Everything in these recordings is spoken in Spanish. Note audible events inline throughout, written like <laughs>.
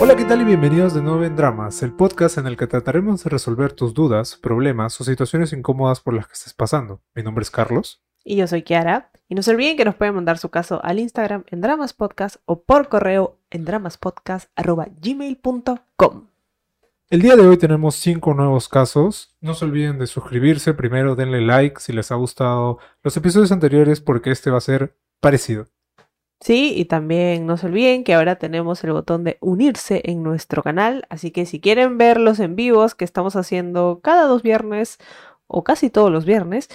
Hola, ¿qué tal y bienvenidos de nuevo en Dramas, el podcast en el que trataremos de resolver tus dudas, problemas o situaciones incómodas por las que estés pasando. Mi nombre es Carlos. Y yo soy Kiara. Y no se olviden que nos pueden mandar su caso al Instagram en Dramas Podcast o por correo en dramaspodcast.gmail.com. El día de hoy tenemos cinco nuevos casos. No se olviden de suscribirse. Primero denle like si les ha gustado los episodios anteriores porque este va a ser parecido. Sí, y también no se olviden que ahora tenemos el botón de unirse en nuestro canal, así que si quieren ver los en vivos que estamos haciendo cada dos viernes o casi todos los viernes,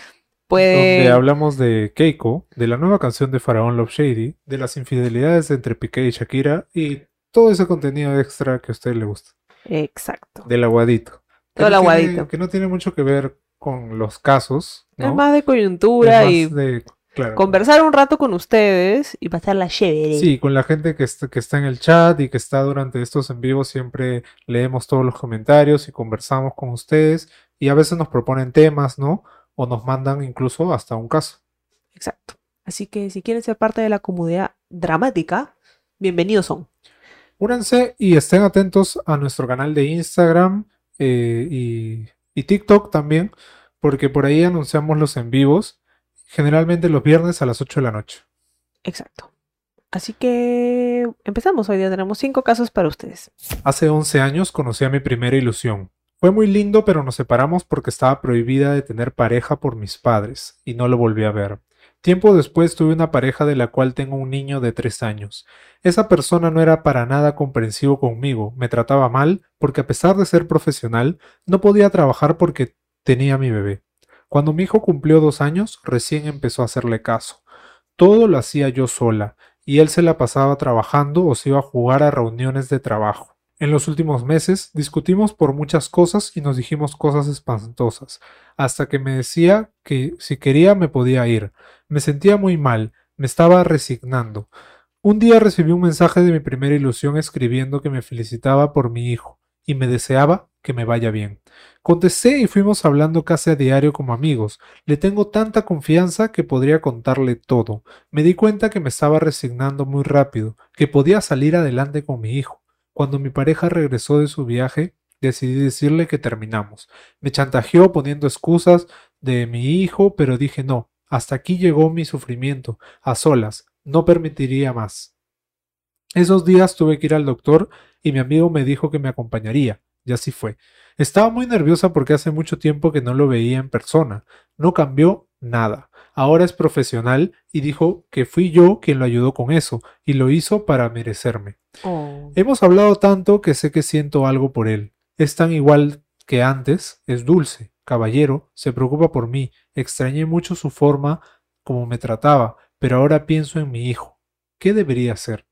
pueden... Donde hablamos de Keiko, de la nueva canción de Faraón Love Shady, de las infidelidades entre Piqué y Shakira y todo ese contenido extra que a usted le gusta. Exacto. Del aguadito. Todo el no tiene- aguadito. que no tiene mucho que ver con los casos. ¿no? Es más de coyuntura más y de- claro. conversar un rato con ustedes y pasarla chévere. Sí, con la gente que está, que está en el chat y que está durante estos en vivo, siempre leemos todos los comentarios y conversamos con ustedes y a veces nos proponen temas, ¿no? O nos mandan incluso hasta un caso. Exacto. Así que si quieren ser parte de la comunidad dramática, bienvenidos son. Únanse y estén atentos a nuestro canal de Instagram eh, y, y TikTok también, porque por ahí anunciamos los en vivos, generalmente los viernes a las 8 de la noche. Exacto. Así que empezamos. Hoy día tenemos cinco casos para ustedes. Hace 11 años conocí a mi primera ilusión. Fue muy lindo, pero nos separamos porque estaba prohibida de tener pareja por mis padres, y no lo volví a ver. Tiempo después tuve una pareja de la cual tengo un niño de 3 años. Esa persona no era para nada comprensivo conmigo, me trataba mal, porque a pesar de ser profesional, no podía trabajar porque tenía mi bebé. Cuando mi hijo cumplió dos años, recién empezó a hacerle caso. Todo lo hacía yo sola, y él se la pasaba trabajando o se iba a jugar a reuniones de trabajo. En los últimos meses discutimos por muchas cosas y nos dijimos cosas espantosas, hasta que me decía que si quería me podía ir. Me sentía muy mal, me estaba resignando. Un día recibí un mensaje de mi primera ilusión escribiendo que me felicitaba por mi hijo y me deseaba que me vaya bien. Contesté y fuimos hablando casi a diario como amigos. Le tengo tanta confianza que podría contarle todo. Me di cuenta que me estaba resignando muy rápido, que podía salir adelante con mi hijo. Cuando mi pareja regresó de su viaje, decidí decirle que terminamos. Me chantajeó poniendo excusas de mi hijo, pero dije no, hasta aquí llegó mi sufrimiento, a solas, no permitiría más. Esos días tuve que ir al doctor y mi amigo me dijo que me acompañaría, y así fue. Estaba muy nerviosa porque hace mucho tiempo que no lo veía en persona. No cambió nada. Ahora es profesional y dijo que fui yo quien lo ayudó con eso, y lo hizo para merecerme. Oh. Hemos hablado tanto que sé que siento algo por él. Es tan igual que antes, es dulce, caballero, se preocupa por mí, extrañé mucho su forma como me trataba, pero ahora pienso en mi hijo. ¿Qué debería hacer?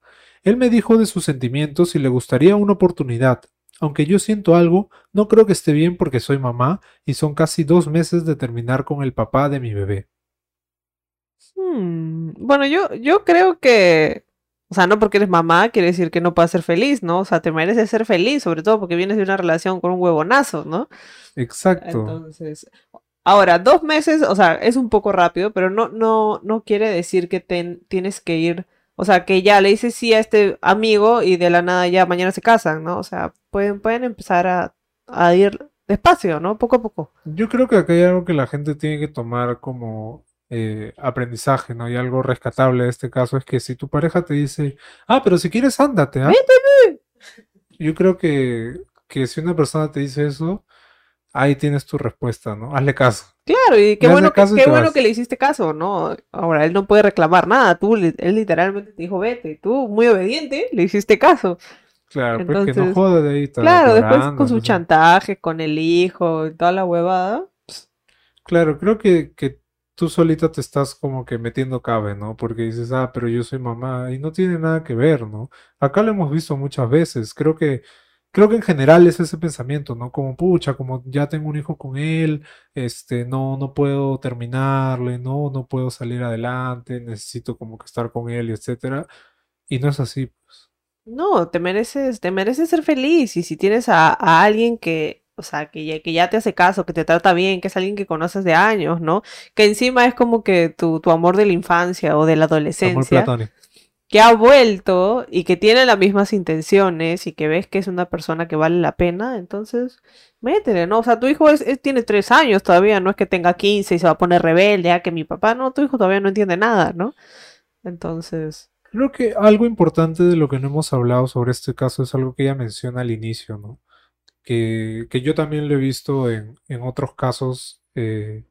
Él me dijo de sus sentimientos y le gustaría una oportunidad. Aunque yo siento algo, no creo que esté bien porque soy mamá y son casi dos meses de terminar con el papá de mi bebé. Hmm, Bueno, yo, yo creo que, o sea, no porque eres mamá quiere decir que no puedas ser feliz, ¿no? O sea, te mereces ser feliz, sobre todo porque vienes de una relación con un huevonazo, ¿no? Exacto. Entonces, ahora, dos meses, o sea, es un poco rápido, pero no, no, no quiere decir que ten- tienes que ir, o sea, que ya le dices sí a este amigo y de la nada ya mañana se casan, ¿no? O sea, pueden, pueden empezar a, a ir despacio, ¿no? Poco a poco. Yo creo que acá hay algo que la gente tiene que tomar como eh, aprendizaje, ¿no? Y algo rescatable de este caso es que si tu pareja te dice, ah, pero si quieres, ándate, ¿ah? Yo creo que, que si una persona te dice eso, ahí tienes tu respuesta, ¿no? Hazle caso. Claro, y qué bueno, que, y qué bueno que le hiciste caso, ¿no? Ahora, él no puede reclamar nada, tú, él literalmente te dijo, vete, y tú, muy obediente, le hiciste caso. Claro, pues que no Entonces, joda de ahí. Claro, después con su no sé. chantaje, con el hijo y toda la huevada. Claro, creo que, que tú solita te estás como que metiendo cabe, ¿no? Porque dices, ah, pero yo soy mamá y no tiene nada que ver, ¿no? Acá lo hemos visto muchas veces. Creo que, creo que en general es ese pensamiento, ¿no? Como, pucha, como ya tengo un hijo con él, este, no, no puedo terminarle, no, no puedo salir adelante, necesito como que estar con él, etcétera. Y no es así, pues. No, te mereces, te mereces ser feliz. Y si tienes a alguien que o sea, que ya, que ya te hace caso, que te trata bien, que es alguien que conoces de años, ¿no? Que encima es como que tu, tu amor de la infancia o de la Amor adolescencia, platónico. que ha vuelto y que tiene las mismas intenciones y que ves que es una persona que vale la pena, entonces métele, ¿no? O sea, tu hijo es, es- tiene tres años todavía, no es que tenga 15 y se va a poner rebelde, ah, que mi papá, no, tu hijo todavía no entiende nada, ¿no? Entonces, Creo que algo importante de lo que no hemos hablado sobre este caso es algo que ella menciona al inicio, ¿no? Que, yo también lo he visto en, en otros casos eh,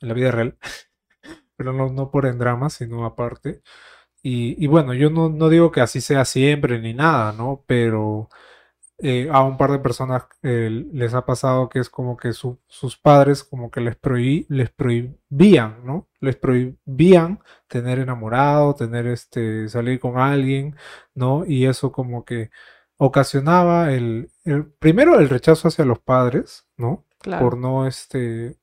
en la vida real, <laughs> pero no, no por en drama, sino aparte. Y, y bueno, yo no, no digo que así sea siempre ni nada, ¿no? Pero eh, a un par de personas eh, les ha pasado que es como que su- sus padres como que les prohibí- les prohibían, ¿no? Les prohibían tener enamorado, tener este, salir con alguien, ¿no? Y eso como que ocasionaba el, el- primero el rechazo hacia los padres, ¿no? claro. Por no este,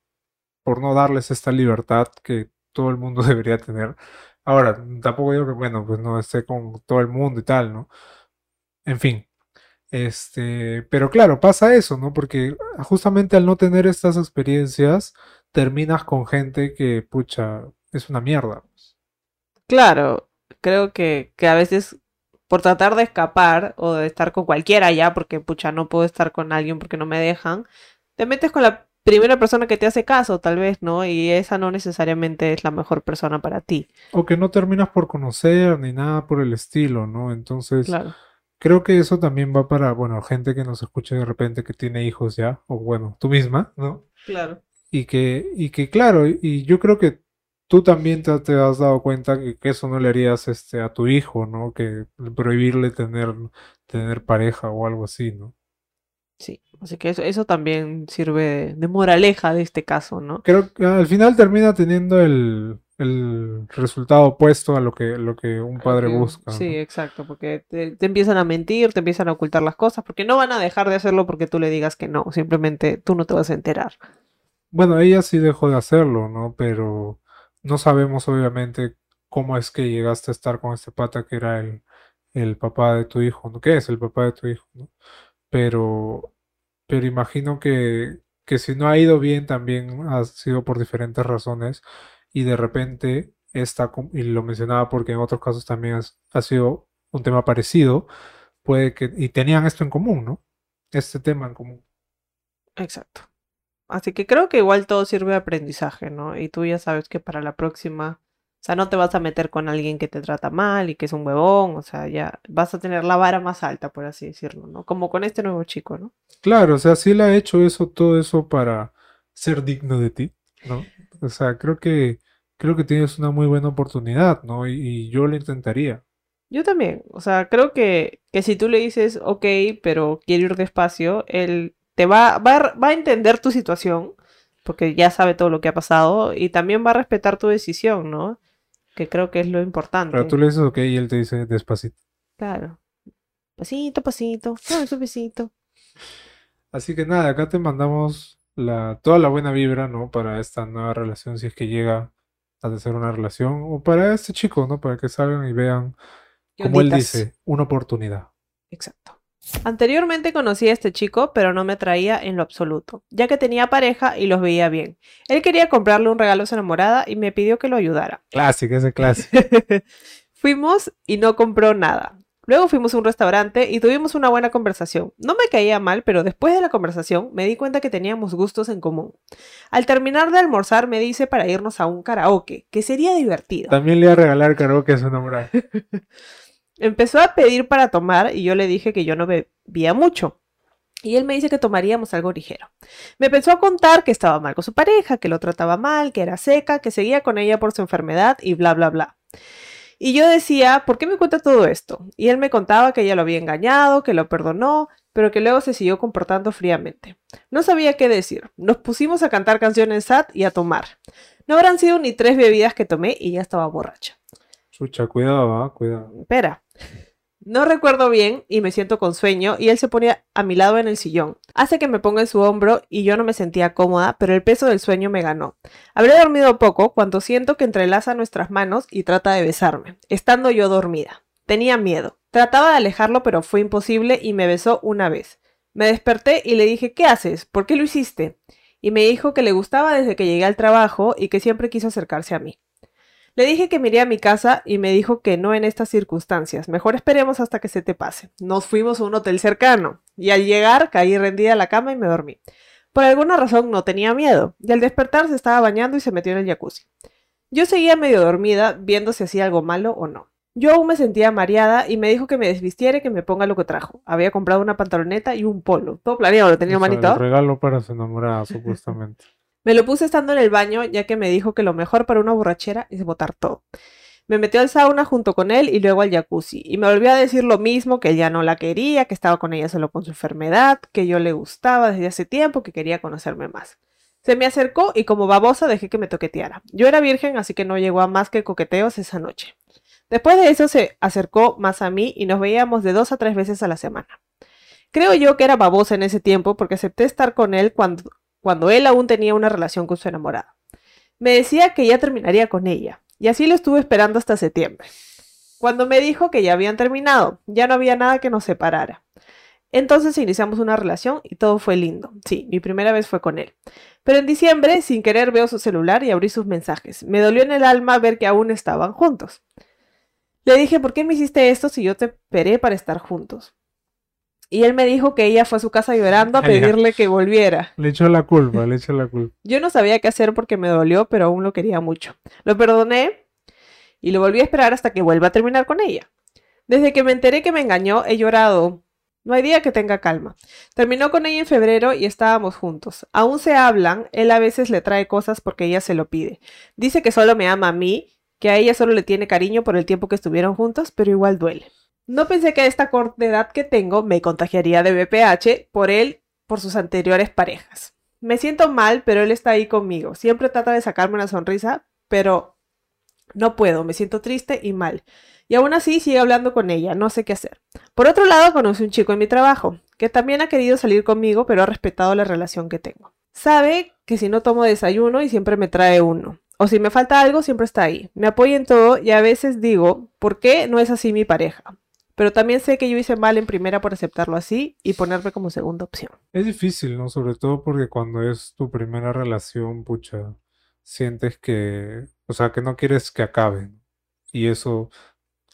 por no darles esta libertad que todo el mundo <laughs> debería tener. Ahora, tampoco digo que, bueno, pues no esté con todo el mundo y tal, ¿no? En fin. Este, pero claro, pasa eso, ¿no? Porque justamente al no tener estas experiencias, terminas con gente que, pucha, es una mierda. Claro, creo que, que a veces por tratar de escapar o de estar con cualquiera ya, porque pucha, no puedo estar con alguien porque no me dejan, te metes con la primera persona que te hace caso, tal vez, ¿no? Y esa no necesariamente es la mejor persona para ti. O que no terminas por conocer ni nada por el estilo, ¿no? Entonces, Claro. creo que eso también va para, bueno, gente que nos escuche de repente que tiene hijos ya, o bueno, tú misma, ¿no? Claro. Y que, y que claro, y yo creo que tú también te, te has dado cuenta que, que eso no le harías este, a tu hijo, ¿no? Que prohibirle tener, tener pareja o algo así, ¿no? Sí, así que eso, eso también sirve de, moraleja de este caso, ¿no? Creo que al final termina teniendo el, el resultado opuesto a lo que, lo que un padre busca, Sí, ¿no? exacto, porque te, te empiezan a mentir, te empiezan a ocultar las cosas, porque no van a dejar de hacerlo porque tú le digas que no, simplemente tú no te vas a enterar. Bueno, ella sí dejó de hacerlo, ¿no? Pero no sabemos obviamente cómo es que llegaste a estar con este pata que era el, el papá de tu hijo, ¿no? ¿Qué es el papá de tu hijo, ¿no? Pero, pero imagino que, que si no ha ido bien también ha sido por diferentes razones y de repente esta, y lo mencionaba porque en otros casos también ha sido un tema parecido, puede que, y tenían esto en común, ¿no? Este tema en común. Exacto. Así que creo que igual todo sirve de aprendizaje, ¿no? Y tú ya sabes que para la próxima, o sea, no te vas a meter con alguien que te trata mal y que es un huevón, o sea, ya vas a tener la vara más alta, por así decirlo, ¿no? Como con este nuevo chico, ¿no? Claro, o sea, sí le ha hecho eso, todo eso para ser digno de ti, ¿no? O sea, creo que creo que tienes una muy buena oportunidad, ¿no? Y, y yo lo intentaría. Yo también, o sea, creo que, que si tú le dices, ok, pero quiero ir despacio, él te va, va, a- va a entender tu situación, porque ya sabe todo lo que ha pasado, y también va a respetar tu decisión, ¿no? Que creo que es lo importante. Pero tú le dices ok y él te dice despacito. Claro. Pasito, pasito, suave, suavecito. Así que nada, acá te mandamos la, toda la buena vibra, ¿no? Para esta nueva relación, si es que llega a ser una relación, o para este chico, ¿no? Para que salgan y vean, como él dice, una oportunidad. Exacto. Anteriormente conocí a este chico, pero no me atraía en lo absoluto, ya que tenía pareja y los veía bien. Él quería comprarle un regalo a su enamorada y me pidió que lo ayudara. Clásico, ese clásico. <laughs> Fuimos y no compró nada. Luego fuimos a un restaurante y tuvimos una buena conversación. No me caía mal, pero después de la conversación me di cuenta que teníamos gustos en común. Al terminar de almorzar me dice para irnos a un karaoke, que sería divertido. También le iba a regalar karaoke a su enamorada. <laughs> Empezó a pedir para tomar y yo le dije que yo no bebía mucho. Y él me dice que tomaríamos algo ligero. Me empezó a contar que estaba mal con su pareja, que lo trataba mal, que era seca, que seguía con ella por su enfermedad y bla, bla, bla. Y yo decía, ¿por qué me cuenta todo esto? Y él me contaba que ella lo había engañado, que lo perdonó, pero que luego se siguió comportando fríamente. No sabía qué decir. Nos pusimos a cantar canciones sad y a tomar. No habrán sido ni tres bebidas que tomé y ya estaba borracha. Chucha, cuidado, ¿ah? Cuidado. Espera. No recuerdo bien y me siento con sueño y él se pone a mi lado en el sillón. Hace que me ponga en su hombro y yo no me sentía cómoda, pero el peso del sueño me ganó. Habré dormido poco cuando siento que entrelaza nuestras manos y trata de besarme, estando yo dormida. Tenía miedo. Trataba de alejarlo, pero fue imposible y me besó una vez. Me desperté y le dije, ¿qué haces? ¿Por qué lo hiciste? Y me dijo que le gustaba desde que llegué al trabajo y que siempre quiso acercarse a mí. Le dije que me iría a mi casa y me dijo que no en estas circunstancias. Mejor esperemos hasta que se te pase. Nos fuimos a un hotel cercano y al llegar caí rendida a la cama y me dormí. Por alguna razón no tenía miedo y al despertar se estaba bañando y se metió en el jacuzzi. Yo seguía medio dormida viendo si hacía algo malo o no. Yo aún me sentía mareada y me dijo que me desvistiera y que me ponga lo que trajo. Había comprado una pantaloneta y un polo. Todo planeado, lo tenía O sea, manito. el regalo para su enamorada, supuestamente. Me lo puse estando en el baño, ya que me dijo que lo mejor para una borrachera es botar todo. Me metió al sauna junto con él y luego al jacuzzi, y me volvió a decir lo mismo, que ya no la quería, que estaba con ella solo con su enfermedad, que yo le gustaba desde hace tiempo, que quería conocerme más. Se me acercó y como babosa dejé que me toqueteara. Yo era virgen, así que no llegó a más que coqueteos esa noche. Después de eso se acercó más a mí y nos veíamos de dos a tres veces a la semana. Creo yo que era babosa en ese tiempo porque acepté estar con él cuando, cuando él aún tenía una relación con su enamorada. Me decía que ya terminaría con ella, y así lo estuve esperando hasta septiembre. Cuando me dijo que ya habían terminado, ya no había nada que nos separara. Entonces iniciamos una relación y todo fue lindo. Sí, mi primera vez fue con él. Pero en diciembre, sin querer, veo su celular y abrí sus mensajes. Me dolió en el alma ver que aún estaban juntos. Le dije, ¿por qué me hiciste esto si yo te esperé para estar juntos? Y él me dijo que ella fue a su casa llorando a <laughs> pedirle que volviera. Le echó la culpa, le echó la culpa. Yo no sabía qué hacer porque me dolió, pero aún lo quería mucho. Lo perdoné y lo volví a esperar hasta que vuelva a terminar con ella. Desde que me enteré que me engañó, he llorado. No hay día que tenga calma. Terminó con ella en febrero y estábamos juntos. Aún se hablan, él a veces le trae cosas porque ella se lo pide. Dice que solo me ama a mí, que a ella solo le tiene cariño por el tiempo que estuvieron juntos, pero igual duele. No pensé que a esta corta edad que tengo me contagiaría de BPH por él, por sus anteriores parejas. Me siento mal, pero él está ahí conmigo. Siempre trata de sacarme una sonrisa, pero no puedo, me siento triste y mal. Y aún así sigue hablando con ella, no sé qué hacer. Por otro lado, conocí un chico en mi trabajo, que también ha querido salir conmigo, pero ha respetado la relación que tengo. Sabe que si no tomo desayuno y siempre me trae uno. O si me falta algo, siempre está ahí. Me apoya en todo y a veces digo, ¿por qué no es así mi pareja? Pero también sé que yo hice mal en primera por aceptarlo así y ponerme como segunda opción. Es difícil, ¿no? Sobre todo porque cuando es tu primera relación, pucha, sientes que, o sea, que no quieres que acabe. Y eso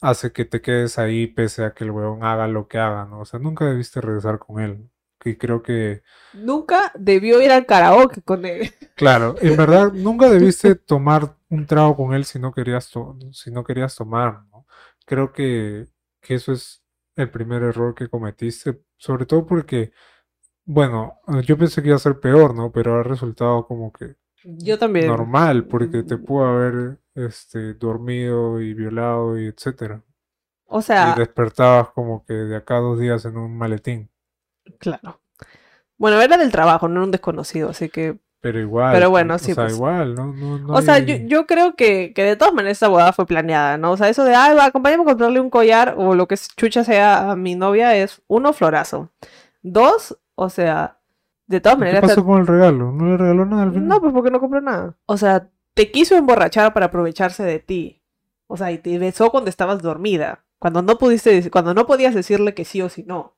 hace que te quedes ahí pese a que el huevón haga lo que haga, ¿no? O sea, nunca debiste regresar con él. Y creo que, Nunca debió ir al karaoke con él. <laughs> claro, en verdad, nunca debiste tomar un trago con él si no querías, to- si no querías tomar, ¿no? Creo que, que eso es el primer error que cometiste, sobre todo porque, bueno, eh, yo pensé que iba a ser peor, ¿no? Pero ha resultado como que Yo también. normal, porque te pudo haber este, dormido y violado y etcétera. O sea, Y despertabas como que de acá a dos días en un maletín. claro. Bueno, era del trabajo, no era un desconocido, así que... Pero igual, Pero bueno, sí, o sea, pues. igual, ¿no? No, no o sea, yo, yo creo que, que de todas maneras esta boda fue planeada, ¿no? O sea, eso de, ay, va, acompáñame a comprarle un collar o lo que chucha sea a mi novia es, uno, florazo. Dos, o sea, de todas ¿Y ¿Qué maneras... pasó con el regalo? ¿No le regaló nada al final? No, pues porque no compró nada. O sea, te quiso emborrachar para aprovecharse de ti. O sea, y te besó cuando estabas dormida. Cuando no pudiste, cuando no podías decirle que sí o si no.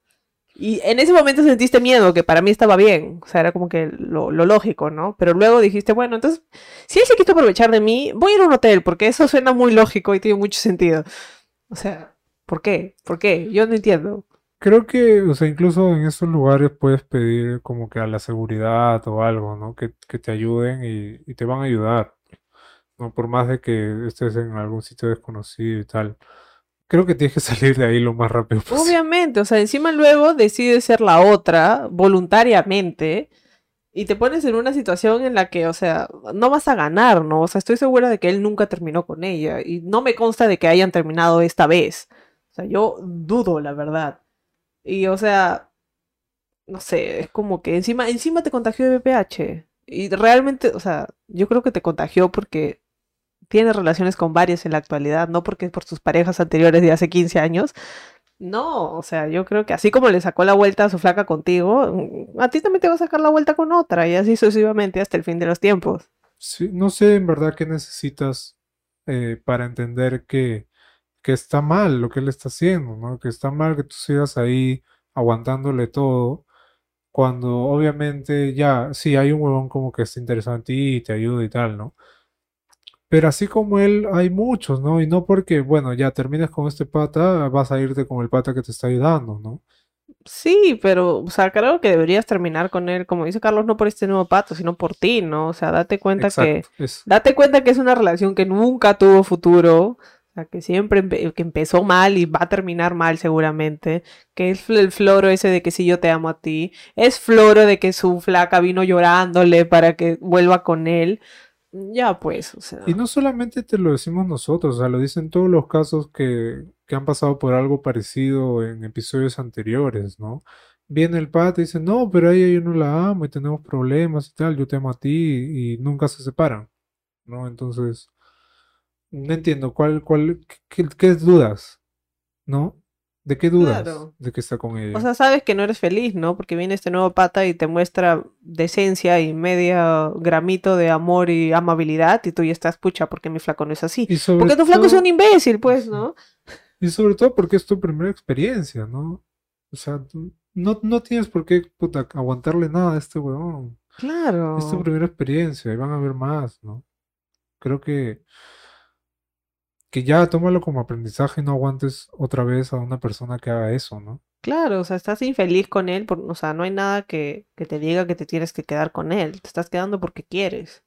Y en ese momento sentiste miedo, que para mí estaba bien. O sea, era como que lo, lógico, ¿no? Pero luego dijiste, bueno, entonces, si él se quiso aprovechar de mí, voy a ir a un hotel, porque eso suena muy lógico y tiene mucho sentido. O sea, ¿por qué? ¿Por qué? Yo no entiendo. Creo que, o sea, incluso en esos lugares puedes pedir como que a la seguridad o algo, ¿no? Que, que te ayuden y, y te van a ayudar, ¿no? Por más de que estés en algún sitio desconocido y tal. Creo que tienes que <laughs> salir de ahí lo más rápido posible. Obviamente, o sea, encima luego decides ser la otra voluntariamente y te pones en una situación en la que, o sea, no vas a ganar, ¿no? O sea, estoy segura de que él nunca terminó con ella y no me consta de que hayan terminado esta vez. O sea, yo dudo, la verdad. Y, o sea, no sé, es como que encima, encima te contagió de VPH. Y realmente, o sea, yo creo que te contagió porque tienes relaciones con varias en la actualidad, no porque por tus parejas anteriores de hace 15 años. No, o sea, yo creo que así como le sacó la vuelta a su flaca contigo, mm, a ti también te va a sacar la vuelta con otra y así sucesivamente hasta el fin de los tiempos. No sé en verdad qué necesitas eh, para entender que, que está mal lo que él está haciendo, ¿no? Que está mal que tú sigas ahí aguantándole todo Cuando obviamente ya, sí, hay un huevón como que está ti y te ayuda y tal, ¿no? Pero así como él, hay muchos, ¿no? Y no porque, bueno, ya termines con este pata, vas a irte con el pata que te está ayudando, ¿no? Sí, pero, o sea, creo que deberías terminar con él, como dice Carlos, no por este nuevo pato, sino por ti, ¿no? O sea, date cuenta que, Exacto. Es, date cuenta que es una relación que nunca tuvo futuro, o sea, que siempre empe- que empezó mal y va a terminar mal seguramente, que es el floro ese de que sí yo te amo a ti, es floro de que su flaca vino llorándole para que vuelva con él, ya pues, o y no solamente te lo decimos nosotros, o sea, lo dicen todos los casos que, que han pasado por algo parecido en episodios anteriores, ¿no? Viene el pata y dice, no, pero ella yo no la amo y tenemos problemas y tal, yo te amo a ti y nunca se separan, ¿no? Entonces, no entiendo, ¿cuál, cuál, qué, qué dudas? ¿No? ¿De qué dudas Claro. de que está con ella? O sea, sabes que no eres feliz, ¿no? Porque viene este nuevo pata y te muestra decencia y media gramito de amor y amabilidad y tú ya estás pucha porque mi flaco no es así. y sobre Porque tu flaco es un imbécil, pues, ¿no? Y sobre todo porque es tu primera experiencia, ¿no? O sea, no, no tienes por qué puta, aguantarle nada a este huevón. Claro. Es tu primera experiencia y van a ver más, ¿no? Creo que, que ya tómalo como aprendizaje y no aguantes otra vez a una persona que haga eso, ¿no? Claro, o sea, estás infeliz con él, por, o sea, no hay nada que, que te diga que te tienes que quedar con él. Te estás quedando porque quieres.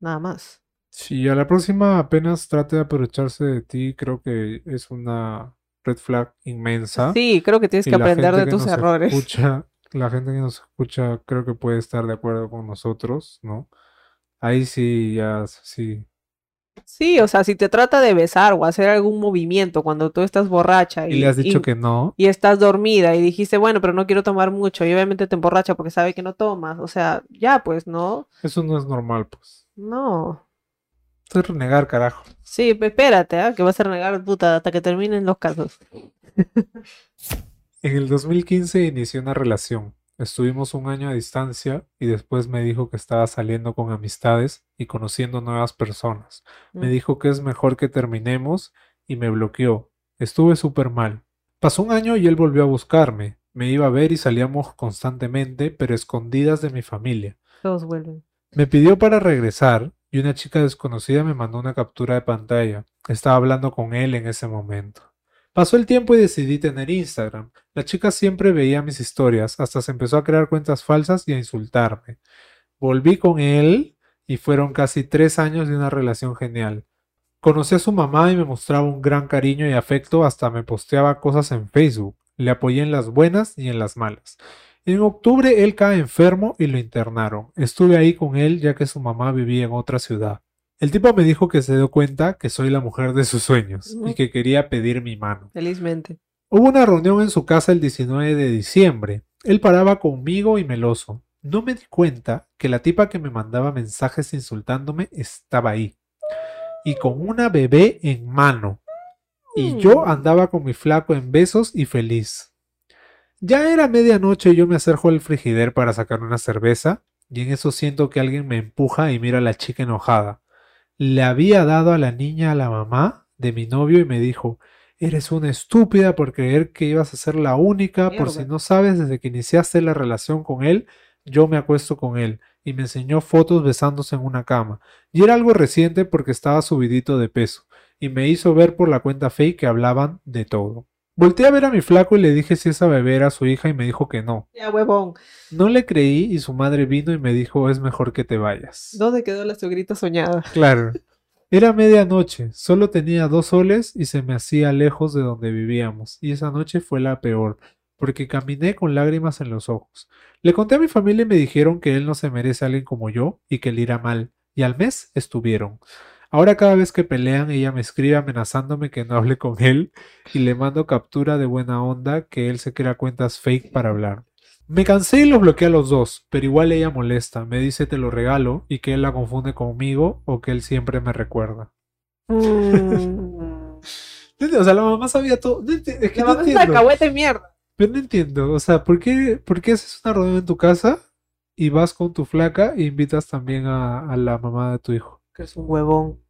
Nada más. Si a la próxima apenas trate de aprovecharse de ti, creo que es una red flag inmensa. Sí, creo que tienes que aprender de que tus errores. escucha, la gente que nos escucha creo que puede estar de acuerdo con nosotros, ¿no? Ahí sí, ya, sí. Sí, o sea, si te trata de besar o hacer algún movimiento cuando tú estás borracha Y y, le has dicho y- que no. y estás dormida y dijiste, bueno, pero no quiero tomar mucho y obviamente te emborracha porque sabe que no tomas. O sea, ya pues, ¿no? Eso no es normal, pues. No. Esto es renegar, carajo. Sí, espérate, ¿ah? Que vas a renegar puta hasta que terminen los casos. En el 2015 inicié una relación. Estuvimos un año a distancia y después me dijo que estaba saliendo con amistades y conociendo nuevas personas. Me Mm. dijo que es mejor que terminemos y me bloqueó. Estuve súper mal. Pasó un año y él volvió a buscarme. Me iba a ver y salíamos constantemente, pero escondidas de mi familia. Todos vuelven. Me pidió para regresar y una chica desconocida me mandó una captura de pantalla. Estaba hablando con él en ese momento. Pasó el tiempo y decidí tener Instagram. La chica siempre veía mis historias, hasta se empezó a crear cuentas falsas y a insultarme. Volví con él y fueron casi tres años de una relación genial. Conocí a su mamá y me mostraba un gran cariño y afecto, hasta me posteaba cosas en Facebook. Le apoyé en las buenas y en las malas. En octubre él cae enfermo y lo internaron. Estuve ahí con él ya que su mamá vivía en otra ciudad. El tipo me dijo que se dio cuenta que soy la mujer de sus sueños y que quería pedir mi mano. Felizmente. Hubo una reunión en su casa el 19 de diciembre. Él paraba conmigo y meloso. No me di cuenta que la tipa que me mandaba mensajes insultándome estaba ahí. Y con una bebé en mano. Y yo Mm. andaba con mi flaco en besos y feliz. Ya era medianoche y yo me acerco al frigider para sacar una cerveza, y en eso siento que alguien me empuja y miro a la chica enojada. Le había dado a la niña a la mamá de mi novio y me dijo, eres una estúpida por creer que ibas a ser la única, por si no sabes, desde que iniciaste la relación con él, yo me acuesto con él, y me enseñó fotos besándose en una cama, y era algo reciente porque estaba subidito de peso, y me hizo ver por la cuenta fake que hablaban de todo. Volté a ver a mi flaco y le dije si esa bebé era su hija y me dijo que no. Ya, huevón. No le creí y su madre vino y me dijo es mejor que te vayas. ¿Dónde quedó la suegrita soñada? Claro. Era medianoche, solo tenía dos soles y se me hacía lejos de donde vivíamos, y esa noche fue la peor, porque caminé con lágrimas en los ojos. Le conté a mi familia y me dijeron que él no se merece a alguien como yo y que le irá mal, y al mes estuvieron. Ahora cada vez que pelean ella me escribe amenazándome que no hable con él y le mando captura de buena onda que él se crea cuentas fake para hablar. Me cansé y los bloqueé a los dos, pero igual ella molesta, me dice te lo regalo y que él la confunde conmigo o que él siempre me recuerda. Mm. <laughs> O sea, la mamá sabía todo. Es que La no mamá es una entiendo. mierda. Pero no entiendo. O sea, ¿por qué, por qué haces una reunión en tu casa y vas con tu flaca e invitas también a, a la mamá de tu hijo? Que es un huevón.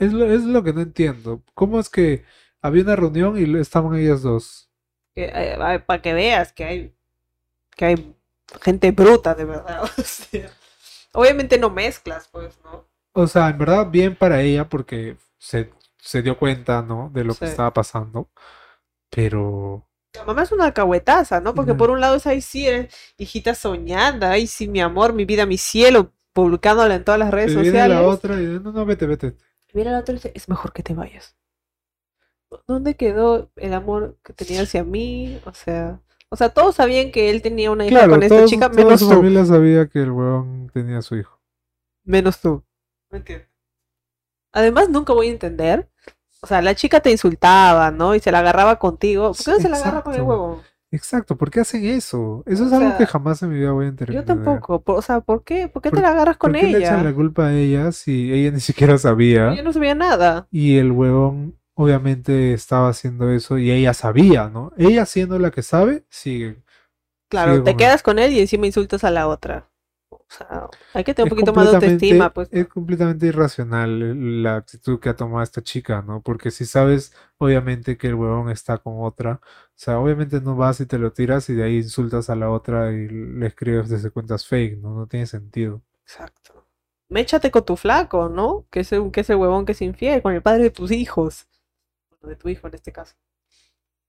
Es lo, es lo que no entiendo. ¿Cómo es que había una reunión y estaban ellas dos? para que veas que hay que hay gente bruta, de verdad. <laughs> O sea, obviamente no mezclas, pues, ¿no? O sea, en verdad, bien para ella porque se, se dio cuenta, ¿no? De lo que estaba pasando. Pero. La mamá es una alcahuetaza, ¿no? Porque por un lado es ahí sí, eres hijita soñada, ahí sí, mi amor, mi vida, mi cielo, publicándola en todas las redes viene sociales. la otra y no, no, vete, vete. Mira la otra y dice, es mejor que te vayas. ¿Dónde quedó el amor que tenía hacia mí? O sea, o sea, todos sabían que él tenía una hija Claro, con esta todos- chica, toda menos su tú. familia sabía que el huevón tenía a su hijo. Menos tú. ¿Me entiendes? Además, nunca voy a entender. O sea, la chica te insultaba, ¿no? Y se la agarraba contigo. ¿Por qué no se la agarra con el Exacto. Exacto, ¿por qué hacen eso? Eso es algo que jamás en mi vida voy a entender. Yo tampoco. O sea, ¿por qué? ¿Por qué te ¿Por- la agarras con ¿Por qué le echan la ella? culpa a ella si ella ni <laughs> siquiera sabía? Yo no sabía nada. Y el huevón obviamente estaba haciendo eso y ella sabía, ¿no? Ella siendo la que sabe, sigue. Claro, Sigue te con- quedas con él y encima insultas a la otra. O sea, hay que tener un poquito más de autoestima, pues. Es completamente irracional la actitud que ha tomado esta chica, ¿no? Porque si sabes, obviamente, que el huevón está con otra, sea, obviamente no vas y te lo tiras y de ahí insultas a la otra y le escribes desde cuentas fake, ¿no? No tiene sentido. Exacto. Méchate con tu flaco, ¿no? Que es, que es el huevón que es infiel, con el padre de tus hijos. De tu hijo en este caso.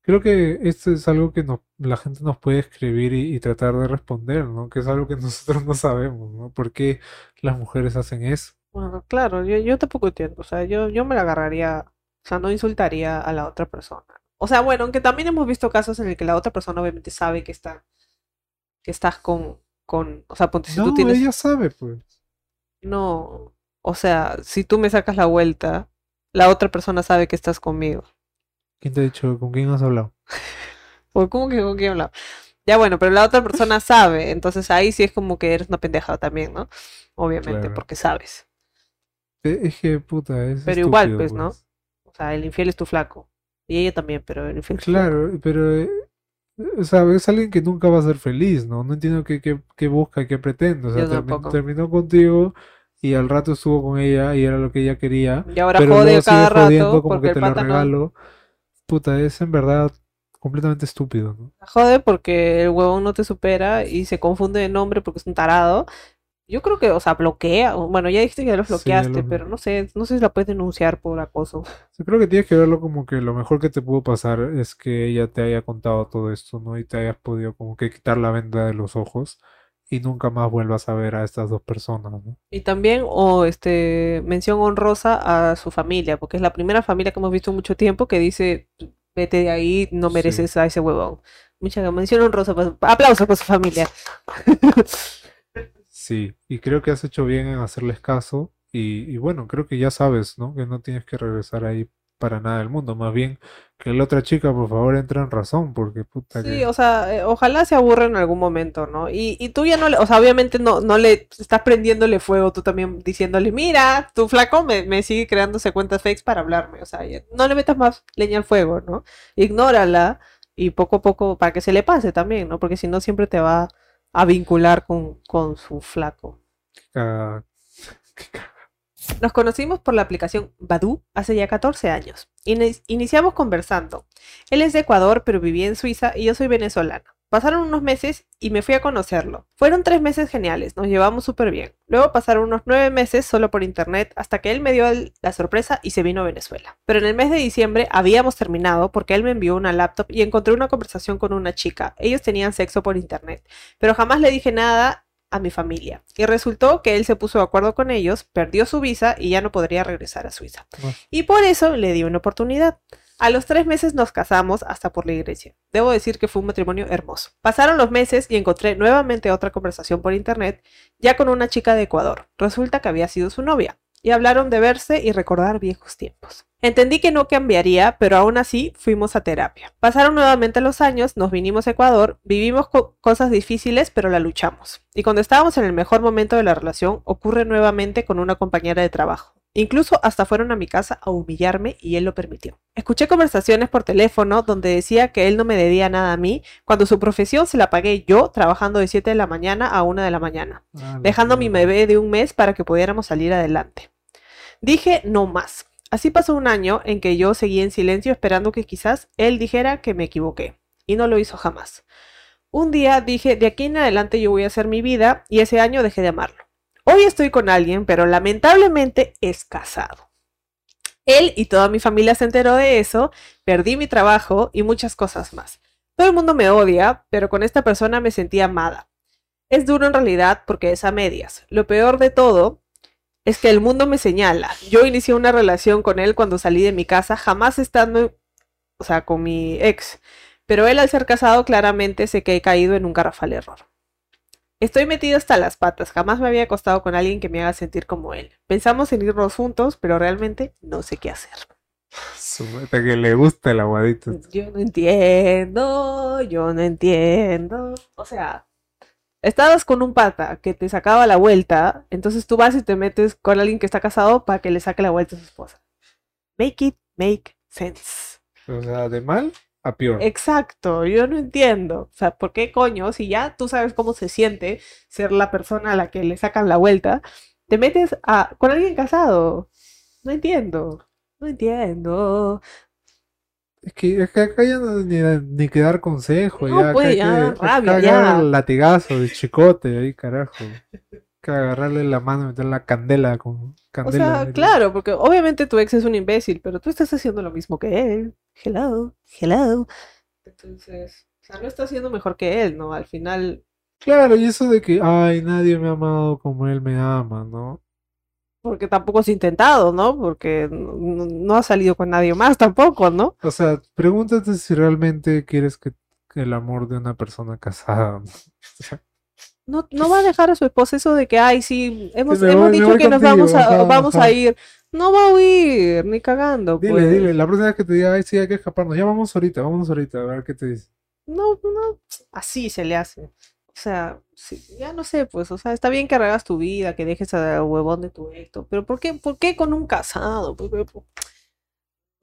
Creo que esto es algo que no- la gente nos puede escribir y, y tratar de responder, ¿no? Que es algo que <laughs> nosotros no sabemos, ¿no? ¿Por qué las mujeres hacen eso? Bueno, claro, yo, yo tampoco entiendo. O sea, yo, yo me la agarraría, o sea, no insultaría a la otra persona. O sea, bueno, aunque también hemos visto casos en el que la otra persona obviamente sabe que está, que estás con, con, o sea, ponte si tú No, tienes, ella sabe, pues. no, o sea, si tú me sacas la vuelta, la otra persona sabe que estás conmigo. ¿Quién te ha dicho? ¿Con quién has hablado? O <laughs> ¿cómo que con quién hablaba? Ya bueno, pero la otra persona <laughs> sabe, entonces ahí sí es como que eres una pendeja también, ¿no? Obviamente, Claro. porque sabes. Eh, Es que, puta, es Pero igual, pues, ¿no? O sea, el infiel es tu flaco. Y ella también, pero el flaco. Claro, pero, eh, o sea, es alguien que nunca va a ser feliz, ¿no? No entiendo qué, qué, qué busca, qué pretende. O sea, terminó contigo y al rato estuvo con ella y era lo que ella quería, Y ahora pero jode luego a cada sigue jodiendo rato como que te lo no- regalo. Puta, es en verdad completamente estúpido, ¿no? Jode porque el huevón no te supera y se confunde de nombre porque es un tarado. Yo creo que, o sea, bloquea. Bueno, ya dijiste que ya lo Sí, ya bloqueaste, lo pero no sé, no sé si la puedes denunciar por acoso. Yo creo que tienes que verlo como que lo mejor que te pudo pasar es que ella te haya contado todo esto, ¿no? Y te hayas podido como que quitar la venda de los ojos y nunca más vuelvas a ver a estas dos personas, ¿no? Y también, o este, mención honrosa a su familia, porque es la primera familia que hemos visto mucho tiempo que dice, vete de ahí, no Sí. mereces a ese huevón. Mucha mención honrosa, pues, aplausos por su familia. <laughs> Sí, y creo que has hecho bien en hacerles caso y, y bueno, creo que ya sabes, ¿no? Que no tienes que regresar ahí para nada del mundo, más bien que la otra chica por favor entre en razón, porque puta Sí, que... o sea, eh, ojalá se aburra en algún momento, ¿no? Y, y tú ya no le, o sea, obviamente no, no le estás prendiéndole fuego, tú también diciéndole, mira, tu flaco me, me sigue creándose cuentas fakes para hablarme, o sea, ya no le metas más leña al fuego, ¿no? Ignórala y poco a poco, para que se le pase también, ¿no? Porque si no siempre te va a vincular con, con su flaco. ah, <laughs> Nos conocimos por la aplicación Badoo hace ya 14 años. Ini- iniciamos conversando. Él es de Ecuador, pero vivía en Suiza y yo soy venezolana. Pasaron unos meses y me fui a conocerlo. Fueron tres meses geniales, nos llevamos súper bien. Luego pasaron unos nueve meses solo por internet hasta que él me dio la sorpresa y se vino a Venezuela. Pero en el mes de diciembre habíamos terminado porque él me envió una laptop y encontré una conversación con una chica. Ellos tenían sexo por internet, pero jamás le dije nada a mi familia. Y resultó que él se puso de acuerdo con ellos, perdió su visa y ya no podría regresar a Suiza. Y por eso le di una oportunidad. A los tres meses nos casamos hasta por la iglesia. Debo decir que fue un matrimonio hermoso. Pasaron los meses y encontré nuevamente otra conversación por internet, ya con una chica de Ecuador. Resulta que había sido su novia. Y hablaron de verse y recordar viejos tiempos. Entendí que no cambiaría, pero aún así fuimos a terapia. Pasaron nuevamente los años, nos vinimos a Ecuador, vivimos co- cosas difíciles, pero la luchamos. Y cuando estábamos en el mejor momento de la relación, ocurre nuevamente con una compañera de trabajo. Incluso hasta fueron a mi casa a humillarme y él lo permitió. Escuché conversaciones por teléfono donde decía que él no me debía nada a mí, cuando su profesión se la pagué yo trabajando de 7 de la mañana a 1 de la mañana Ah, dejando a mi bebé de un mes para que pudiéramos salir adelante. Dije no más. Así pasó un año en que yo seguí en silencio esperando que quizás él dijera que me equivoqué, y no lo hizo jamás. Un día dije, de aquí en adelante yo voy a hacer mi vida y ese año dejé de amarlo. Hoy estoy con alguien, pero lamentablemente es casado. Él y toda mi familia se enteró de eso, perdí mi trabajo y muchas cosas más. Todo el mundo me odia, pero con esta persona me sentía amada. Es duro en realidad porque es a medias. Lo peor de todo es que el mundo me señala. Yo inicié una relación con él cuando salí de mi casa, jamás estando, o sea, con mi ex. Pero él al ser casado claramente sé que he caído en un garrafal error. Estoy metido hasta las patas, jamás me había acostado con alguien que me haga sentir como él. Pensamos en irnos juntos, pero realmente no sé qué hacer. Sumete que le gusta el aguadito. Yo no entiendo, yo no entiendo. O sea, estabas con un pata que te sacaba la vuelta, entonces tú vas y te metes con alguien que está casado para que le saque la vuelta a su esposa. Make it make sense. O sea, de mal a peor. Exacto, yo no entiendo. O sea, ¿por qué coño? Si ya tú sabes cómo se siente ser la persona a la que le sacan la vuelta, te metes a, con alguien casado. No entiendo. No entiendo. Es que, es que acá ya no ni, ni que dar consejo, No, ya, pues, acá ya, que, acá rabia, ya. el latigazo de chicote ahí, carajo. <laughs> Que agarrarle la mano y meter la candela con O candela. sea, ahí. claro, porque obviamente tu ex es un imbécil, pero tú estás haciendo lo mismo que él. Hello, hello. Entonces, o sea, no estás haciendo mejor que él, ¿no? Al final, Claro, y eso de que, ay, nadie me ha amado como él me ama, ¿no? porque tampoco has intentado, ¿no? Porque no, no- has salido con nadie más tampoco, ¿no? O sea, pregúntate si realmente quieres que, que el amor de una persona casada. ¿no? <laughs> O sea, No, no va a dejar a su esposa eso de que, ay, sí, hemos, hemos voy- dicho que nos vamos a, ajá, vamos a ir. No va a huir, ni cagando, dile, pues. dile, la próxima vez que te diga, ay, sí, hay que escaparnos, ya vamos ahorita, vamos ahorita, a ver qué te dice. No, no, así se le hace. O sea, sí, ya no sé, pues, o sea, está bien que hagas tu vida, que dejes al huevón de tu esto, pero ¿por qué, por qué con un casado? ¿Por qué? Por-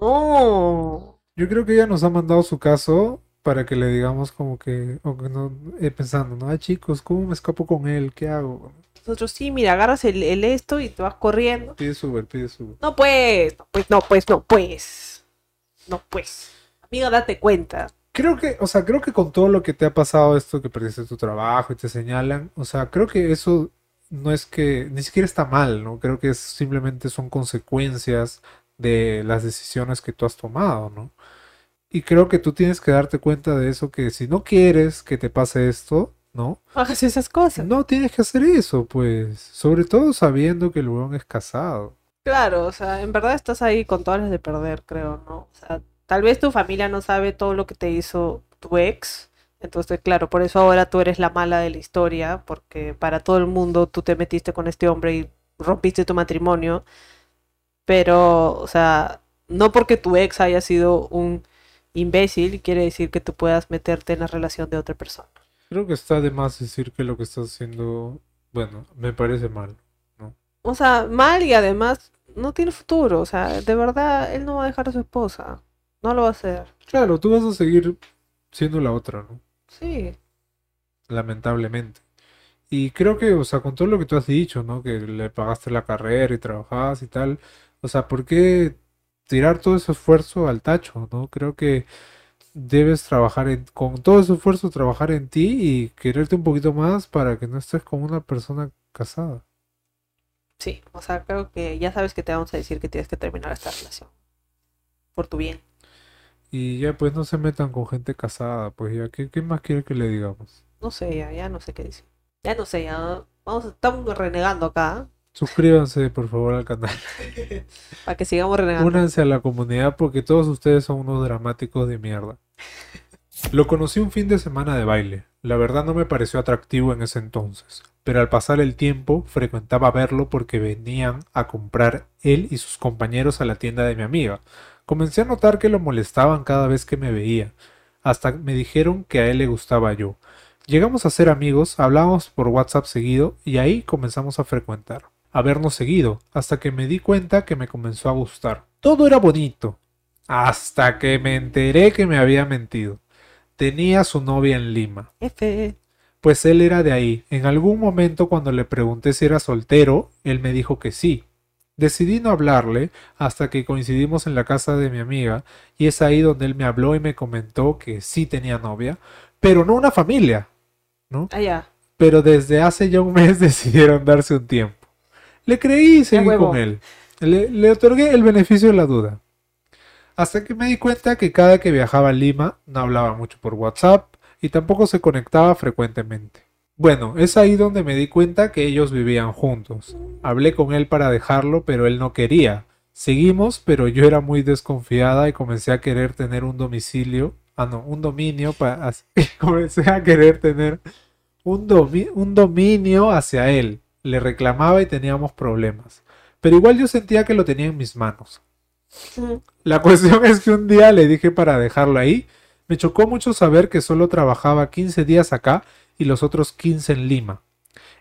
No. Yo creo que ella nos ha mandado su caso para que le digamos como que, o que no, eh, pensando, ¿no? Ay, chicos, ¿cómo me escapo con él? ¿Qué hago? Nosotros sí, mira, agarras el, el esto y te vas corriendo. Pide Uber, pide Uber. No, pues, no, pues, no, pues, no, pues. No, pues. Amiga, date cuenta. Creo que, o sea, creo que con todo lo que te ha pasado esto, que perdiste tu trabajo y te señalan, o sea, creo que eso no es que, ni siquiera está mal, ¿no? Creo que es- simplemente son consecuencias de las decisiones que tú has tomado, ¿no? Y creo que tú tienes que darte cuenta de eso, que si no quieres que te pase esto, ¿no? Hagas esas cosas. No tienes que hacer eso, pues, sobre todo sabiendo que el huevón es casado. Claro, o sea, en verdad estás ahí con todas las de perder, creo, ¿no? O sea, tal vez tu familia no sabe todo lo que te hizo tu ex. Entonces, claro, por eso ahora tú eres la mala de la historia, porque para todo el mundo tú te metiste con este hombre y rompiste tu matrimonio. Pero, o sea, no porque tu ex haya sido un imbécil quiere decir que tú puedas meterte en la relación de otra persona. Creo que está de más decir que lo que estás haciendo, bueno, me parece mal. O sea, mal y además no tiene futuro. O sea, de verdad, él no va a dejar a su esposa. No lo va a hacer. Claro, tú vas a seguir siendo la otra, ¿no? Sí. Lamentablemente. Y creo que, o sea, con todo lo que tú has dicho, ¿no? Que le pagaste la carrera y trabajabas y tal. O sea, ¿por qué tirar todo ese esfuerzo al tacho, ¿no? Creo que debes trabajar en, con todo ese esfuerzo, trabajar en ti y quererte un poquito más para que no estés con una persona casada. Sí, o sea, creo que ya sabes que te vamos a decir que tienes que terminar esta relación. Por tu bien. Y ya, pues no se metan con gente casada, pues ya, ¿qué, qué más quiere que le digamos? No sé, ya, ya no sé qué decir. Ya no sé, ya. Vamos, estamos renegando acá. Suscríbanse, por favor, al canal. <laughs> Para que sigamos renegando. Únanse a la comunidad porque todos ustedes son unos dramáticos de mierda. Lo conocí un fin de semana de baile. La verdad no me pareció atractivo en ese entonces, pero al pasar el tiempo frecuentaba verlo porque venían a comprar él y sus compañeros a la tienda de mi amiga. Comencé a notar que lo molestaban cada vez que me veía, hasta me dijeron que a él le gustaba yo. Llegamos a ser amigos, hablábamos por WhatsApp seguido y ahí comenzamos a frecuentar, a vernos seguido, hasta que me di cuenta que me comenzó a gustar. Todo era bonito, hasta que me enteré que me había mentido. Tenía su novia en Lima, F. pues él era de ahí. En algún momento cuando le pregunté si era soltero, él me dijo que sí. Decidí no hablarle hasta que coincidimos en la casa de mi amiga y es ahí donde él me habló y me comentó que sí tenía novia, pero no una familia, ¿no? Ah, ya. Pero desde hace ya un mes <laughs> decidieron darse un tiempo. Le creí y seguí con él. Le, le otorgué el beneficio de la duda. Hasta que me di cuenta que cada que viajaba a Lima no hablaba mucho por WhatsApp y tampoco se conectaba frecuentemente. Bueno, es ahí donde me di cuenta que ellos vivían juntos. Hablé con él para dejarlo, pero él no quería. Seguimos, pero yo era muy desconfiada y comencé a querer tener un domicilio, ah no, un dominio para <laughs> comencé a querer tener un, domi- un dominio hacia él. Le reclamaba y teníamos problemas. Pero igual yo sentía que lo tenía en mis manos. La cuestión es que un día le dije para dejarlo ahí. Me chocó mucho saber que solo trabajaba 15 días acá y los otros 15 en Lima.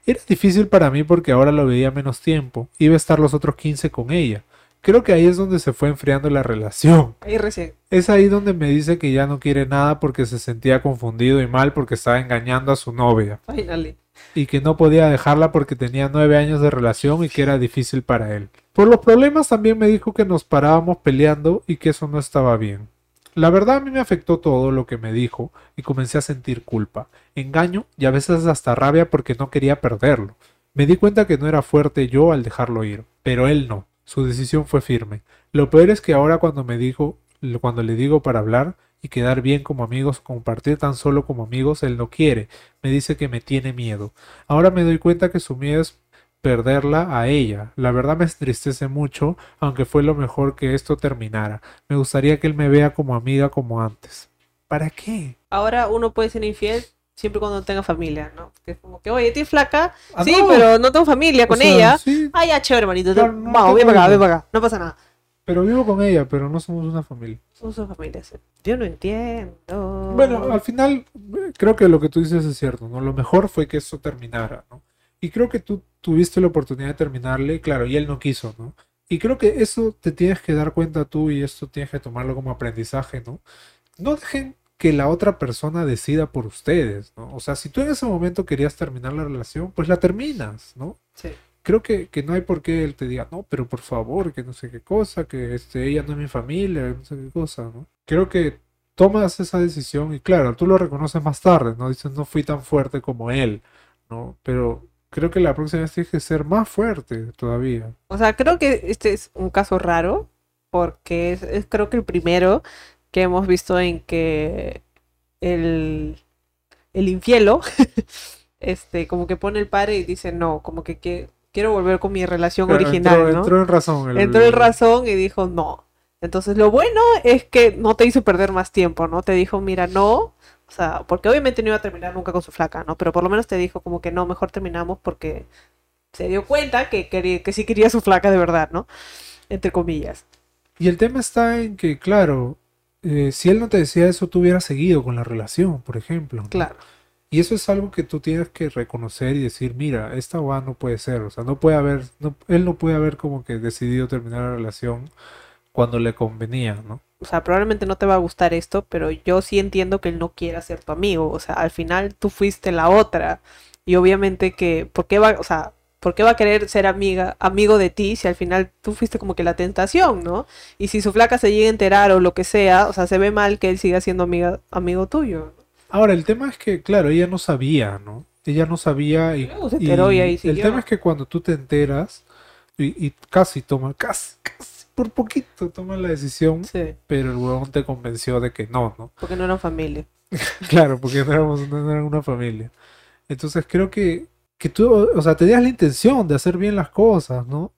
Era difícil para mí porque ahora lo veía menos tiempo. Iba a estar los otros 15 con ella. Creo que ahí es donde se fue enfriando la relación. Ahí recién. Es ahí donde me dice que ya no quiere nada porque se sentía confundido y mal porque estaba engañando a su novia Finally. Y que no podía dejarla porque tenía nueve años de relación y que era difícil para él. Por los problemas también me dijo que nos parábamos peleando y que eso no estaba bien. La verdad a mí me afectó todo lo que me dijo y comencé a sentir culpa, engaño y a veces hasta rabia porque no quería perderlo. Me di cuenta que no era fuerte yo al dejarlo ir, pero él no. Su decisión fue firme. Lo peor es que ahora cuando me dijo, cuando le digo para hablar y quedar bien como amigos, compartir tan solo como amigos, él no quiere. Me dice que me tiene miedo. Ahora me doy cuenta que su miedo es perderla a ella. La verdad me entristece mucho, aunque fue lo mejor que esto terminara. Me gustaría que él me vea como amiga como antes. ¿Para qué? Ahora uno puede ser infiel siempre cuando tenga familia, ¿no? Que es como que, oye, ¿tienes flaca? Ah, sí, no. pero no tengo familia con O sea, ella. sí, ya, chévere, manito. Claro, no Vamos, ven tengo para acá, ven hijos. para acá. No pasa nada. Pero vivo con ella, pero no somos una familia. Son sus familias. sí. Yo no entiendo. Bueno, al final eh, creo que lo que tú dices es cierto, ¿no? Lo mejor fue que esto terminara, ¿no? Y creo que tú tuviste la oportunidad de terminarle, claro, y él no quiso, ¿no? Y creo que eso te tienes que dar cuenta tú y esto tienes que tomarlo como aprendizaje, ¿no? No dejen que la otra persona decida por ustedes, ¿no? O sea, si tú en ese momento querías terminar la relación, pues la terminas, ¿no? Sí. Creo que, que no hay por qué él te diga, no, pero por favor, que no sé qué cosa, que este, ella no es mi familia, no sé qué cosa, ¿no? Creo que tomas esa decisión y claro, tú lo reconoces más tarde, ¿no? Dices, no fui tan fuerte como él, ¿no? Pero creo que la próxima vez tienes que ser más fuerte todavía. O sea, creo que este es un caso raro, porque es, creo que el primero que hemos visto en que el, el infielo, <laughs> este, como que pone el padre y dice, no, como que, que quiero volver con mi relación original, entró, ¿no? entró en razón. el- Entró en razón y dijo, no. Entonces, lo bueno es que no te hizo perder más tiempo, ¿no? Te dijo, mira, no. O sea, porque obviamente no iba a terminar nunca con su flaca, ¿no? Pero por lo menos te dijo como que no, mejor terminamos porque se dio cuenta que, quería, que sí quería su flaca de verdad, ¿no? Entre comillas. Y el tema está en que, claro, eh, si él no te decía eso, tú hubieras seguido con la relación, por ejemplo. ¿no? Claro. Y eso es algo que tú tienes que reconocer y decir, mira, esta va no puede ser, o sea, no puede haber, no, él no puede haber como que decidido terminar la relación cuando le convenía, ¿no? O sea, probablemente no te va a gustar esto, pero yo sí entiendo que él no quiera ser tu amigo. O sea, al final tú fuiste la otra. Y obviamente que, ¿por qué va, o sea, ¿por qué va a querer ser amiga, amigo de ti si al final tú fuiste como que la tentación, ¿no? Y si su flaca se llega a enterar o lo que sea, o sea, se ve mal que él siga siendo amiga, amigo tuyo. Ahora, el tema es que, claro, ella no sabía, ¿no? Ella no sabía y, Luego se enteró y ahí el tema es que cuando tú te enteras y, y casi toma, casi, casi, por poquito toma la decisión, Sí, pero el huevón te convenció de que no, ¿no? porque no eran familia. <laughs> Claro, porque no éramos no eran una familia. Entonces creo que, que tú, o sea, tenías la intención de hacer bien las cosas, ¿no?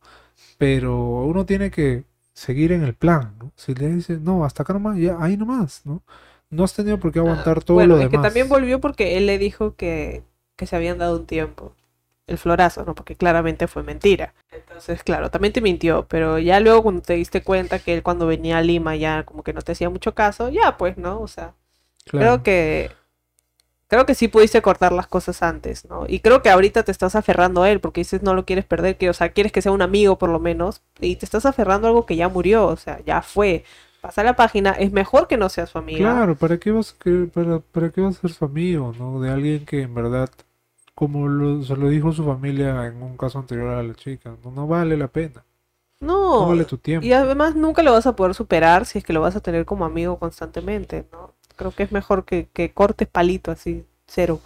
Pero uno tiene que seguir en el plan, ¿no? Si le dices, no, hasta acá nomás, ya, ahí nomás, ¿no? No has tenido por qué aguantar todo bueno, lo es demás. que también volvió porque él le dijo que, que se habían dado un tiempo. El florazo, ¿no? Porque claramente fue mentira. Entonces, claro, también te mintió, pero ya luego cuando te diste cuenta que él cuando venía a Lima ya como que no te hacía mucho caso, ya pues, ¿no? O sea, Claro. creo que creo que sí pudiste cortar las cosas antes, ¿no? Y creo que ahorita te estás aferrando a él porque dices no lo quieres perder, que o sea, quieres que sea un amigo por lo menos y te estás aferrando a algo que ya murió, o sea, ya fue. Pasa la página, es mejor que no seas su amiga. Claro, ¿para qué vas a querer- para, para qué vas a ser su amigo, ¿no? De alguien que en verdad, como lo, se lo dijo su familia en un caso anterior a la chica, no, no vale la pena. No. No vale tu tiempo. Y además nunca lo vas a poder superar si es que lo vas a tener como amigo constantemente, ¿no? Creo que es mejor que, que cortes palito así, cero.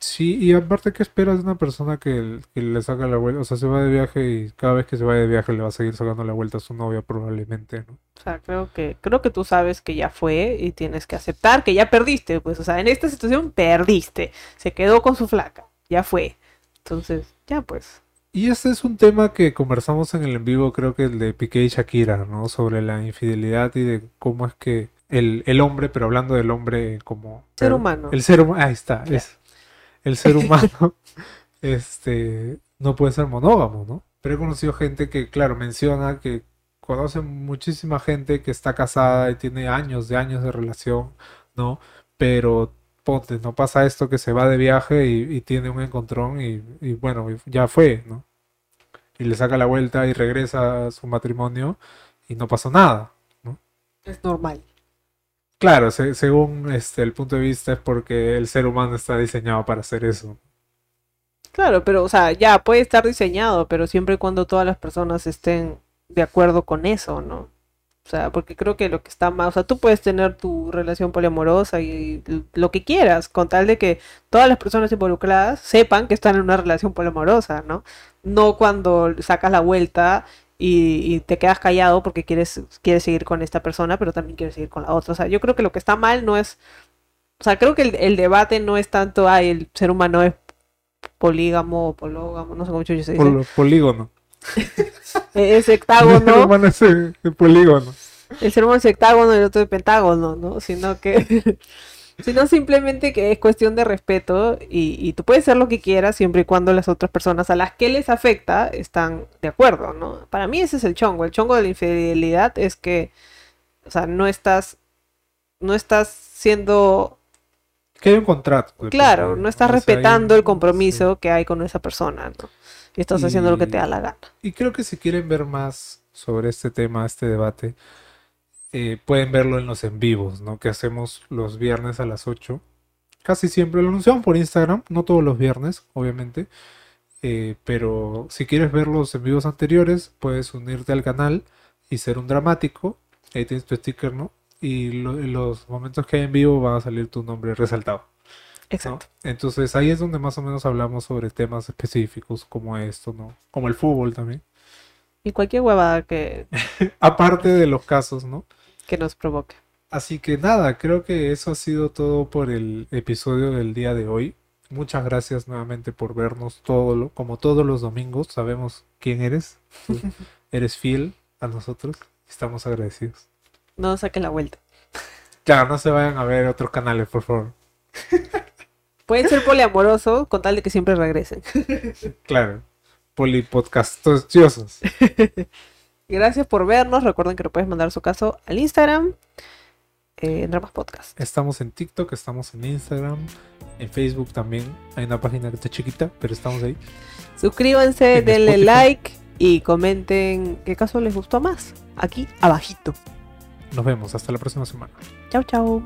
Sí, y aparte, ¿qué esperas de una persona que, que le saca la vuelta? O sea, se va de viaje y cada vez que se va de viaje le va a seguir sacando la vuelta a su novia probablemente, ¿no? O sea, creo que, creo que tú sabes que ya fue y tienes que aceptar que ya perdiste, pues, o sea, en esta situación perdiste. Se quedó con su flaca, ya fue. Entonces, ya pues. Y este es un tema que conversamos en el en vivo, creo que el de Piqué y Shakira, ¿no? Sobre la infidelidad y de cómo es que el, el hombre, pero hablando del hombre como... Ser humano. El ser humano, ahí está, es. El ser <laughs> humano, este, no puede ser monógamo, ¿no? Pero he conocido gente que, claro, menciona que conoce muchísima gente que está casada y tiene años de años de relación, ¿no? Pero ponte, no pasa esto que se va de viaje y, y tiene un encontrón y, y bueno, y ya fue, ¿no? Y le saca la vuelta y regresa a su matrimonio y no pasó nada. Es normal. Claro, se- según este, el punto de vista es porque el ser humano está diseñado para hacer eso. Claro, pero, o sea, ya puede estar diseñado, pero siempre y cuando todas las personas estén de acuerdo con eso, ¿no? O sea, porque creo que lo que está mal, o sea, tú puedes tener tu relación poliamorosa y lo que quieras, con tal de que todas las personas involucradas sepan que están en una relación poliamorosa, ¿no? No cuando sacas la vuelta y, y te quedas callado porque quieres, quieres seguir con esta persona, pero también quieres seguir con la otra. O sea, yo creo que lo que está mal no es, o sea, creo que el, el debate no es tanto, ay, el ser humano es polígamo o pológamo, no sé cómo chucho se dice. Pol- polígono. <laughs> Es El ser hectágono, humano es el polígono. el ser humano es hectágono y el otro es pentágono, ¿no? Sino que, sino simplemente que es cuestión de respeto y, y tú puedes hacer lo que quieras siempre y cuando las otras personas a las que les afecta están de acuerdo, ¿no? Para mí ese es el chongo. El chongo de la infidelidad es que, o sea, no estás, no estás siendo Que hay un contrato. Claro, no estás O sea, hay respetando un- el compromiso que hay con esa persona, ¿no? Y estás haciendo lo que te da la gana. Y creo que si quieren ver más sobre este tema, este debate, eh, pueden verlo en los en vivos, ¿no? Que hacemos los viernes a las 8. Casi siempre lo anunciamos por Instagram, no todos los viernes, obviamente. Eh, pero si quieres ver los en vivos anteriores, puedes unirte al canal y ser un dramático. Ahí tienes tu sticker, ¿no? Y lo- en los momentos que hay en vivo va a salir tu nombre resaltado. ¿no? Exacto. Entonces ahí es donde más o menos hablamos sobre temas específicos como esto, ¿no? Como el fútbol también. Y cualquier huevada que, <laughs> Aparte de los casos, ¿no? Que nos provoque. Así que nada, creo que eso ha sido todo por el episodio del día de hoy. Muchas gracias nuevamente por vernos todo lo- como todos los domingos. Sabemos quién eres. Tú <laughs> eres fiel a nosotros. Estamos agradecidos. No saquen la vuelta. Claro, no se vayan a ver otros canales, por favor. <laughs> Pueden ser poliamorosos con tal de que siempre regresen. <laughs> Claro. Polipodcastociosos. Gracias por vernos. Recuerden que lo puedes mandar su caso al Instagram. Eh, en Ramas Podcast. Estamos en TikTok, estamos en Instagram, en Facebook también. Hay una página que está chiquita, pero estamos ahí. Suscríbanse, En denle Spotify. like y comenten qué caso les gustó más. Aquí abajito. Nos vemos hasta la próxima semana. Chau, chau.